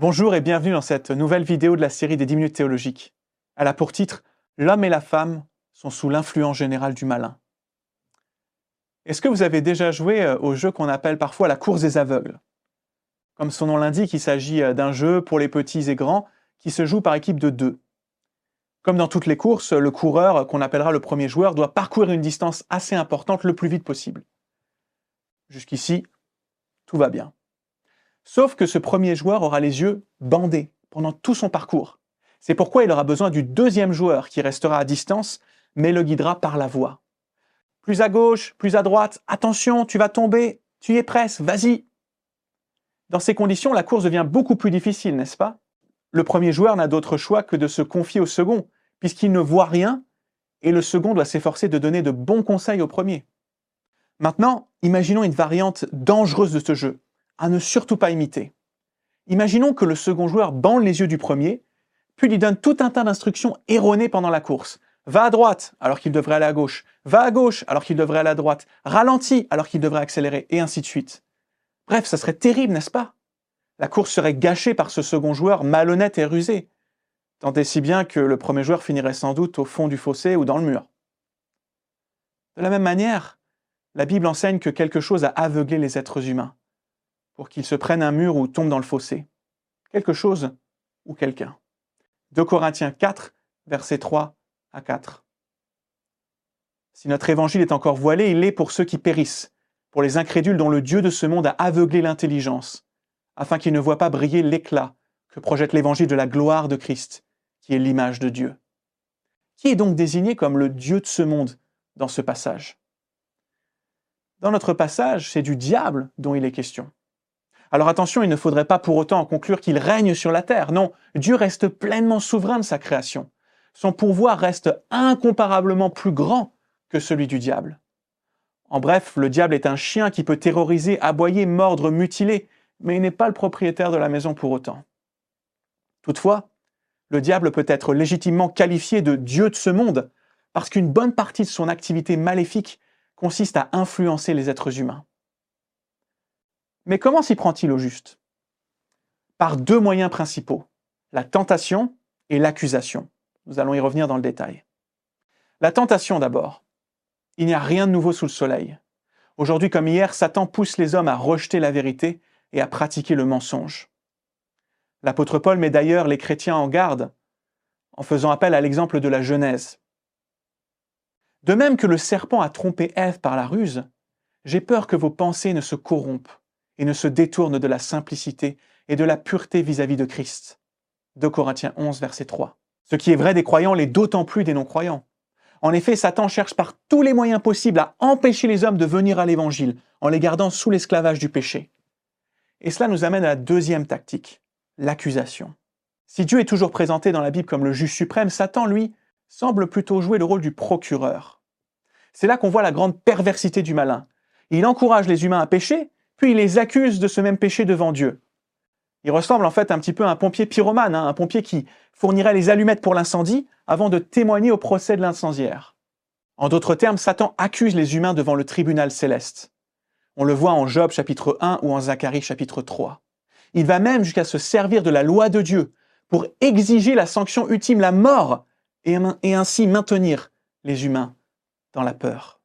Bonjour et bienvenue dans cette nouvelle vidéo de la série des 10 minutes théologiques. Elle a pour titre L'homme et la femme sont sous l'influence générale du malin. Est-ce que vous avez déjà joué euh, au jeu qu'on appelle parfois la course des aveugles? Comme son nom l'indique, il s'agit euh, d'un jeu pour les petits et grands qui se joue par équipe de deux. Comme dans toutes les courses, le coureur, qu'on appellera le premier joueur, doit parcourir une distance assez importante le plus vite possible. Jusqu'ici, tout va bien. Sauf que ce premier joueur aura les yeux bandés pendant tout son parcours. C'est pourquoi il aura besoin du deuxième joueur qui restera à distance, mais le guidera par la voix. Plus à gauche, plus à droite, attention, tu vas tomber, tu y es presque, vas-y. Dans ces conditions, la course devient beaucoup plus difficile, n'est-ce pas? Le premier joueur n'a d'autre choix que de se confier au second, puisqu'il ne voit rien, et le second doit s'efforcer de donner de bons conseils au premier. Maintenant, imaginons une variante dangereuse de ce jeu à ne surtout pas imiter. Imaginons que le second joueur bande les yeux du premier, puis lui donne tout un tas d'instructions erronées pendant la course. Va à droite alors qu'il devrait aller à gauche, va à gauche alors qu'il devrait aller à droite, ralentit alors qu'il devrait accélérer, et ainsi de suite. Bref, ça serait terrible, n'est-ce pas? La course serait gâchée par ce second joueur malhonnête et rusé, tant et si bien que le premier joueur finirait sans doute au fond du fossé ou dans le mur. De la même manière, la Bible enseigne que quelque chose a aveuglé les êtres humain pour qu'ils se prennent un mur ou tombent dans le fossé. Quelque chose ou quelqu'un. 2 Corinthiens 4, versets 3 à 4. Si notre évangile est encore voilé, il l'est pour ceux qui périssent, pour les incrédules dont le Dieu de ce monde a aveuglé l'intelligence, afin qu'ils ne voient pas briller l'éclat que projette l'évangile de la gloire de Christ, qui est l'image de Dieu. Qui est donc désigné comme le Dieu de ce monde dans ce passage? Dans notre passage, c'est du diable dont il est question. Alors attention, il ne faudrait pas pour autant en conclure qu'il règne sur la terre. Non, Dieu reste pleinement souverain de sa création. Son pouvoir reste incomparablement plus grand que celui du diable. En bref, le diable est un chien qui peut terroriser, aboyer, mordre, mutiler, mais il n'est pas le propriétaire de la maison pour autant. Toutefois, le diable peut être légitimement qualifié de Dieu de ce monde, parce qu'une bonne partie de son activité maléfique consiste à influencer les êtres humains. Mais comment s'y prend-il au juste? Par deux moyens principaux, la tentation et l'accusation. Nous allons y revenir dans le détail. La tentation d'abord. Il n'y a rien de nouveau sous le soleil. Aujourd'hui comme hier, Satan pousse les hommes à rejeter la vérité et à pratiquer le mensonge. L'apôtre Paul met d'ailleurs les chrétiens en garde en faisant appel à l'exemple de la Genèse. De même que le serpent a trompé Ève par la ruse, j'ai peur que vos pensées ne se corrompent et ne se détourne de la simplicité et de la pureté vis-à-vis de Christ. 2 Corinthiens 11, verset 3. Ce qui est vrai des croyants l'est d'autant plus des non-croyants. En effet, Satan cherche par tous les moyens possibles à empêcher les hommes de venir à l'Évangile en les gardant sous l'esclavage du péché. Et cela nous amène à la deuxième tactique, l'accusation. Si Dieu est toujours présenté dans la Bible comme le juge suprême, Satan, lui, semble plutôt jouer le rôle du procureur. C'est là qu'on voit la grande perversité du malin. Il encourage les humains à pécher, puis il les accuse de ce même péché devant Dieu. Il ressemble en fait un petit peu à un pompier pyromane, hein, un pompier qui fournirait les allumettes pour l'incendie avant de témoigner au procès de l'incendiaire. En d'autres termes, Satan accuse les humains devant le tribunal céleste. On le voit en Job chapitre 1 ou en Zacharie chapitre 3. Il va même jusqu'à se servir de la loi de Dieu pour exiger la sanction ultime, la mort, et, et ainsi maintenir les humains dans la peur.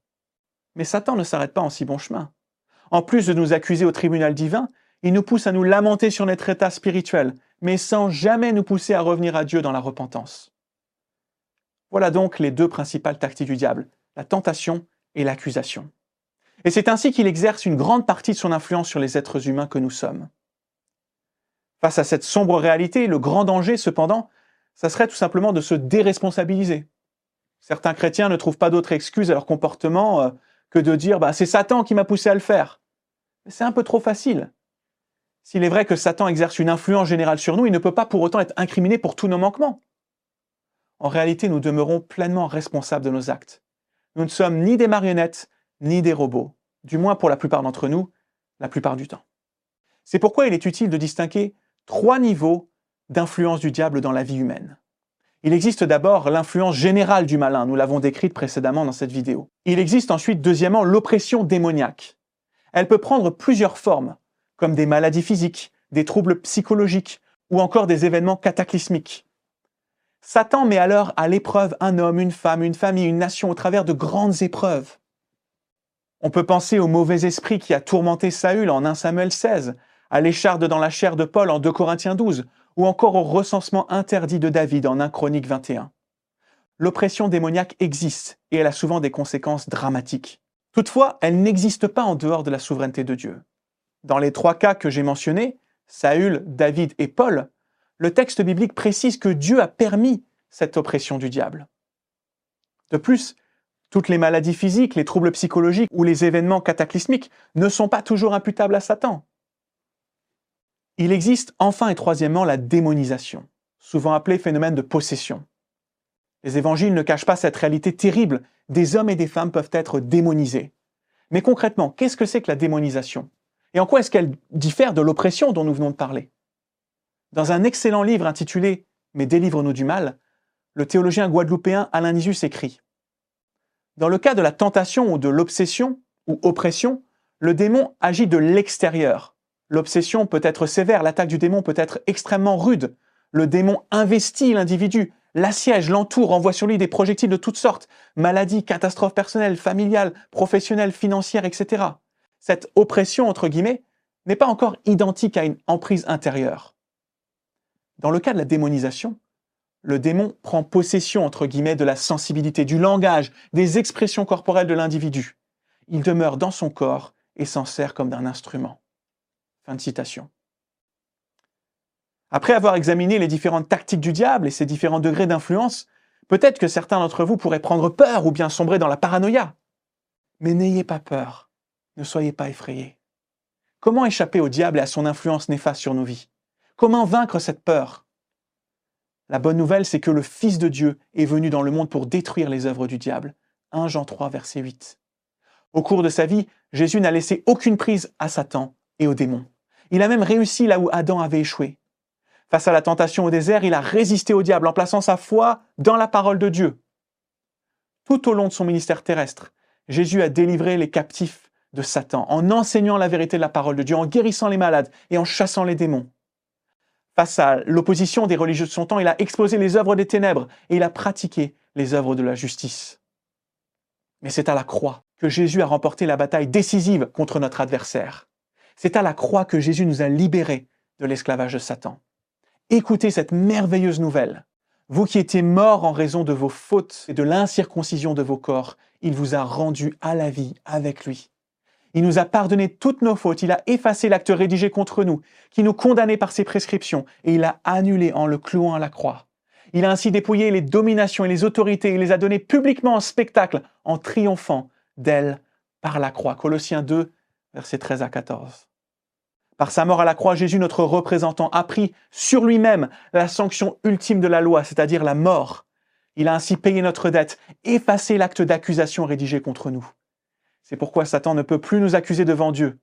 Mais Satan ne s'arrête pas en si bon chemin. En plus de nous accuser au tribunal divin, il nous pousse à nous lamenter sur notre état spirituel, mais sans jamais nous pousser à revenir à Dieu dans la repentance. Voilà donc les deux principales tactiques du diable, la tentation et l'accusation. Et c'est ainsi qu'il exerce une grande partie de son influence sur les êtres humains que nous sommes. Face à cette sombre réalité, le grand danger, cependant, ça serait tout simplement de se déresponsabiliser. Certains chrétiens ne trouvent pas d'autre excuse à leur comportement euh, que de dire bah, c'est Satan qui m'a poussé à le faire c'est un peu trop facile. S'il est vrai que Satan exerce une influence générale sur nous, il ne peut pas pour autant être incriminé pour tous nos manquements. En réalité, nous demeurons pleinement responsables de nos actes. Nous ne sommes ni des marionnettes, ni des robots, du moins pour la plupart d'entre nous, la plupart du temps. C'est pourquoi il est utile de distinguer trois niveaux d'influence du diable dans la vie humaine. Il existe d'abord l'influence générale du malin, nous l'avons décrite précédemment dans cette vidéo. Il existe ensuite, deuxièmement, l'oppression démoniaque. Elle peut prendre plusieurs formes, comme des maladies physiques, des troubles psychologiques ou encore des événements cataclysmiques. Satan met alors à l'épreuve un homme, une femme, une famille, une nation au travers de grandes épreuves. On peut penser au mauvais esprit qui a tourmenté Saül en 1 Samuel 16, à l'écharde dans la chair de Paul en 2 Corinthiens 12, ou encore au recensement interdit de David en 1 Chronique 21. L'oppression démoniaque existe et elle a souvent des conséquences dramatiques. Toutefois, elle n'existe pas en dehors de la souveraineté de Dieu. Dans les trois cas que j'ai mentionnés, Saül, David et Paul, le texte biblique précise que Dieu a permis cette oppression du diable. De plus, toutes les maladies physiques, les troubles psychologiques ou les événements cataclysmiques ne sont pas toujours imputables à Satan. Il existe enfin et troisièmement la démonisation, souvent appelée phénomène de possession. Les évangiles ne cachent pas cette réalité terrible, des hommes et des femmes peuvent être démonisés. Mais concrètement, qu'est-ce que c'est que la démonisation? Et en quoi est-ce qu'elle diffère de l'oppression dont nous venons de parler? Dans un excellent livre intitulé Mais délivre-nous du mal, le théologien guadeloupéen Alain Nisus écrit dans le cas de la tentation ou de l'obsession ou oppression, le démon agit de l'extérieur. L'obsession peut être sévère, l'attaque du démon peut être extrêmement rude. Le démon investit l'individu, l'assiège, l'entoure, envoie sur lui des projectiles de toutes sortes, maladies, catastrophes personnelles, familiales, professionnelles, financières, etc. Cette oppression, entre guillemets, n'est pas encore identique à une emprise intérieure. Dans le cas de la démonisation, le démon prend possession, entre guillemets, de la sensibilité, du langage, des expressions corporelles de l'individu. Il demeure dans son corps et s'en sert comme d'un instrument. Fin de citation. Après avoir examiné les différentes tactiques du diable et ses différents degrés d'influence, peut-être que certains d'entre vous pourraient prendre peur ou bien sombrer dans la paranoïa. Mais n'ayez pas peur, ne soyez pas effrayés. Comment échapper au diable et à son influence néfaste sur nos vies? Comment vaincre cette peur? La bonne nouvelle, c'est que le Fils de Dieu est venu dans le monde pour détruire les œuvres du diable. 1 Jean 3, verset 8. Au cours de sa vie, Jésus n'a laissé aucune prise à Satan et aux démons. Il a même réussi là où Adam avait échoué. Face à la tentation au désert, il a résisté au diable en plaçant sa foi dans la parole de Dieu. Tout au long de son ministère terrestre, Jésus a délivré les captifs de Satan en enseignant la vérité de la parole de Dieu, en guérissant les malades et en chassant les démons. Face à l'opposition des religieux de son temps, il a exposé les œuvres des ténèbres et il a pratiqué les œuvres de la justice. Mais c'est à la croix que Jésus a remporté la bataille décisive contre notre adversaire. C'est à la croix que Jésus nous a libérés de l'esclavage de Satan. Écoutez cette merveilleuse nouvelle. Vous qui étiez morts en raison de vos fautes et de l'incirconcision de vos corps, il vous a rendus à la vie avec lui. Il nous a pardonné toutes nos fautes, il a effacé l'acte rédigé contre nous, qui nous condamnait par ses prescriptions, et il a annulé en le clouant à la croix. Il a ainsi dépouillé les dominations et les autorités, il les a données publiquement en spectacle, en triomphant d'elles par la croix. Colossiens 2, versets 13 à 14. Par sa mort à la croix, Jésus, notre représentant, a pris sur lui-même la sanction ultime de la loi, c'est-à-dire la mort. Il a ainsi payé notre dette, effacé l'acte d'accusation rédigé contre nous. C'est pourquoi Satan ne peut plus nous accuser devant Dieu.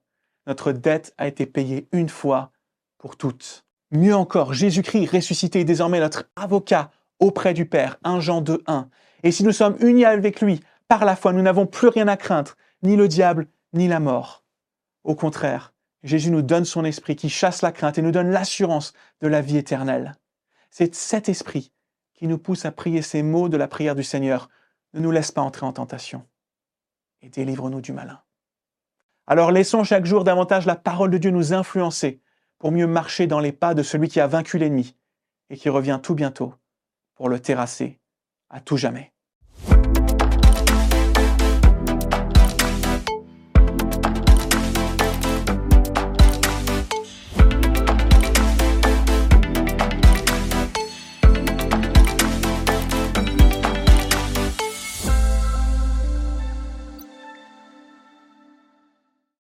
Notre dette a été payée une fois pour toutes. Mieux encore, Jésus-Christ ressuscité est désormais notre avocat auprès du Père, 1 Jean 2, 1. Et si nous sommes unis avec lui par la foi, nous n'avons plus rien à craindre, ni le diable, ni la mort. Au contraire, Jésus nous donne son esprit qui chasse la crainte et nous donne l'assurance de la vie éternelle. C'est cet esprit qui nous pousse à prier ces mots de la prière du Seigneur. Ne nous laisse pas entrer en tentation et délivre-nous du malin. Alors laissons chaque jour davantage la parole de Dieu nous influencer pour mieux marcher dans les pas de celui qui a vaincu l'ennemi et qui revient tout bientôt pour le terrasser à tout jamais.